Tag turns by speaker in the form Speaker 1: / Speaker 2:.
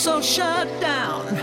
Speaker 1: so shut down?